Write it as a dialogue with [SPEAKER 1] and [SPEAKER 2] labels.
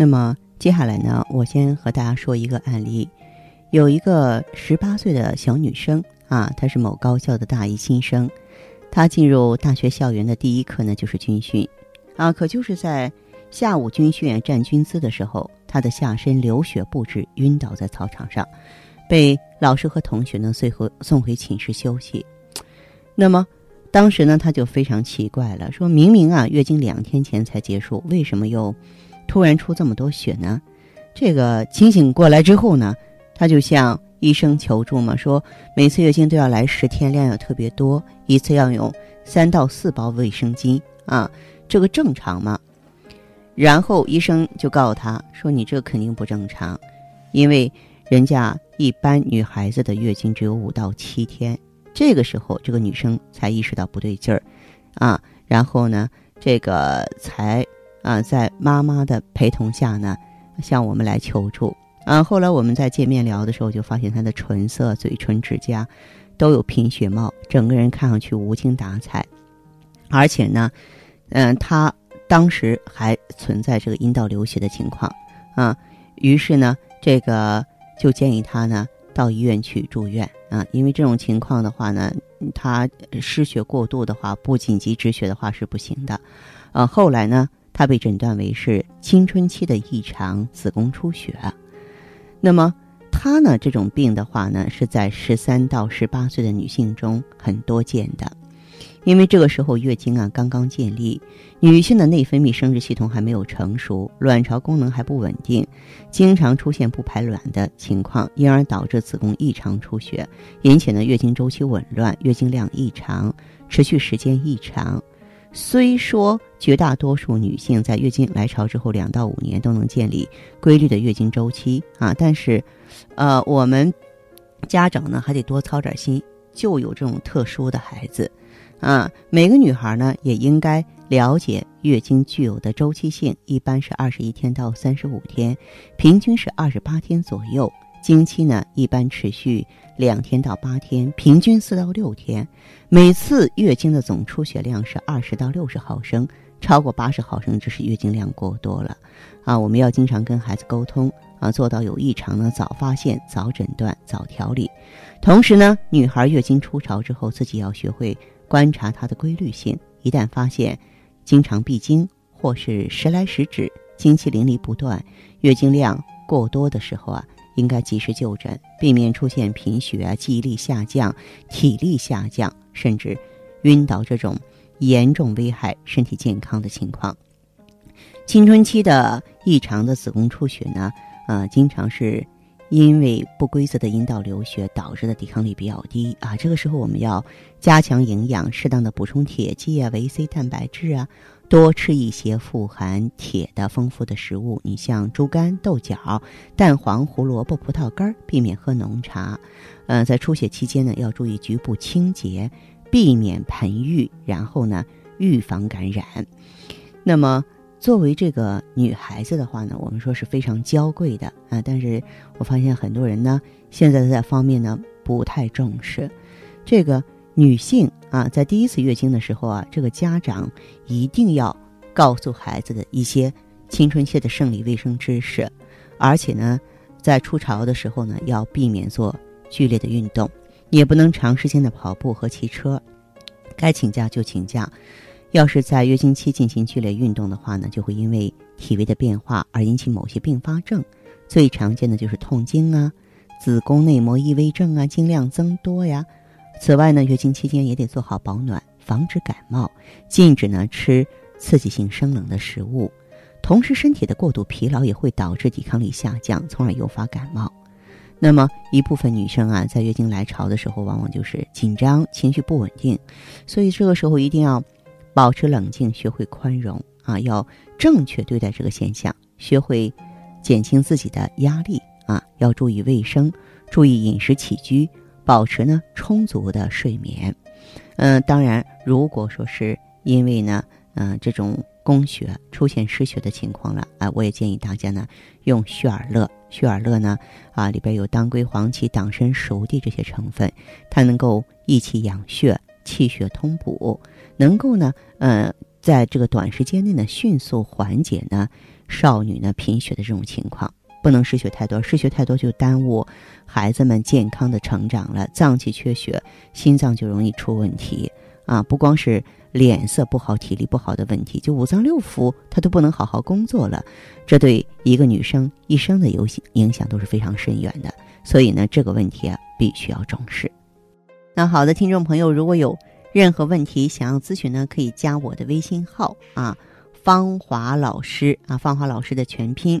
[SPEAKER 1] 那么接下来呢，我先和大家说一个案例，有一个十八岁的小女生啊，她是某高校的大一新生。她进入大学校园的第一课呢，就是军训，啊，可就是在下午军训站军姿的时候，她的下身流血不止，晕倒在操场上，被老师和同学呢随后送回寝室休息。那么当时呢，她就非常奇怪了，说明明啊月经两天前才结束，为什么又突然出这么多血呢？这个清醒过来之后呢，她就向。医生求助嘛，说每次月经都要来十天，量要特别多，一次要用三到四包卫生巾啊，这个正常吗？然后医生就告诉他说：“你这肯定不正常，因为人家一般女孩子的月经只有五到七天。”这个时候，这个女生才意识到不对劲儿啊，然后呢，这个才啊在妈妈的陪同下呢，向我们来求助。啊，后来我们在见面聊的时候，就发现她的唇色、嘴唇、指甲都有贫血貌，整个人看上去无精打采，而且呢，嗯，她当时还存在这个阴道流血的情况啊。于是呢，这个就建议她呢到医院去住院啊，因为这种情况的话呢，她失血过度的话，不紧急止血的话是不行的。啊，后来呢，她被诊断为是青春期的异常子宫出血。那么，她呢？这种病的话呢，是在十三到十八岁的女性中很多见的，因为这个时候月经啊刚刚建立，女性的内分泌生殖系统还没有成熟，卵巢功能还不稳定，经常出现不排卵的情况，因而导致子宫异常出血，引起呢月经周期紊乱，月经量异常，持续时间异常。虽说绝大多数女性在月经来潮之后两到五年都能建立规律的月经周期啊，但是，呃，我们家长呢还得多操点心，就有这种特殊的孩子，啊，每个女孩呢也应该了解月经具有的周期性，一般是二十一天到三十五天，平均是二十八天左右。经期呢，一般持续两天到八天，平均四到六天。每次月经的总出血量是二十到六十毫升，超过八十毫升就是月经量过多了。啊，我们要经常跟孩子沟通啊，做到有异常呢早发现、早诊断、早调理。同时呢，女孩月经初潮之后，自己要学会观察它的规律性。一旦发现经常闭经或是时来时止、经期淋漓不断、月经量过多的时候啊。应该及时就诊，避免出现贫血啊、记忆力下降、体力下降，甚至晕倒这种严重危害身体健康的情况。青春期的异常的子宫出血呢，呃，经常是因为不规则的阴道流血导致的抵抗力比较低啊。这个时候我们要加强营养，适当的补充铁剂啊、维 C 蛋白质啊。多吃一些富含铁的丰富的食物，你像猪肝、豆角、蛋黄、胡萝卜、葡萄干，避免喝浓茶。呃，在出血期间呢，要注意局部清洁，避免盆浴，然后呢，预防感染。那么，作为这个女孩子的话呢，我们说是非常娇贵的啊，但是我发现很多人呢，现在在方面呢不太重视这个。女性啊，在第一次月经的时候啊，这个家长一定要告诉孩子的一些青春期的生理卫生知识，而且呢，在初潮的时候呢，要避免做剧烈的运动，也不能长时间的跑步和骑车，该请假就请假。要是在月经期进行剧烈运动的话呢，就会因为体位的变化而引起某些并发症，最常见的就是痛经啊、子宫内膜异位症啊、经量增多呀。此外呢，月经期间也得做好保暖，防止感冒，禁止呢吃刺激性生冷的食物。同时，身体的过度疲劳也会导致抵抗力下降，从而诱发感冒。那么，一部分女生啊，在月经来潮的时候，往往就是紧张、情绪不稳定，所以这个时候一定要保持冷静，学会宽容啊，要正确对待这个现象，学会减轻自己的压力啊，要注意卫生，注意饮食起居，保持呢充足的睡眠。嗯，当然，如果说是因为呢，嗯，这种宫血出现失血的情况了啊，我也建议大家呢用血尔乐。血尔乐呢啊，里边有当归、黄芪、党参、熟地这些成分，它能够益气养血、气血通补，能够呢，呃，在这个短时间内呢，迅速缓解呢少女呢贫血的这种情况。不能失血太多，失血太多就耽误孩子们健康的成长了。脏器缺血，心脏就容易出问题啊！不光是脸色不好、体力不好的问题，就五脏六腑它都不能好好工作了。这对一个女生一生的影响影响都是非常深远的。所以呢，这个问题啊，必须要重视。那好的，听众朋友，如果有任何问题想要咨询呢，可以加我的微信号啊，芳华老师啊，芳华老师的全拼。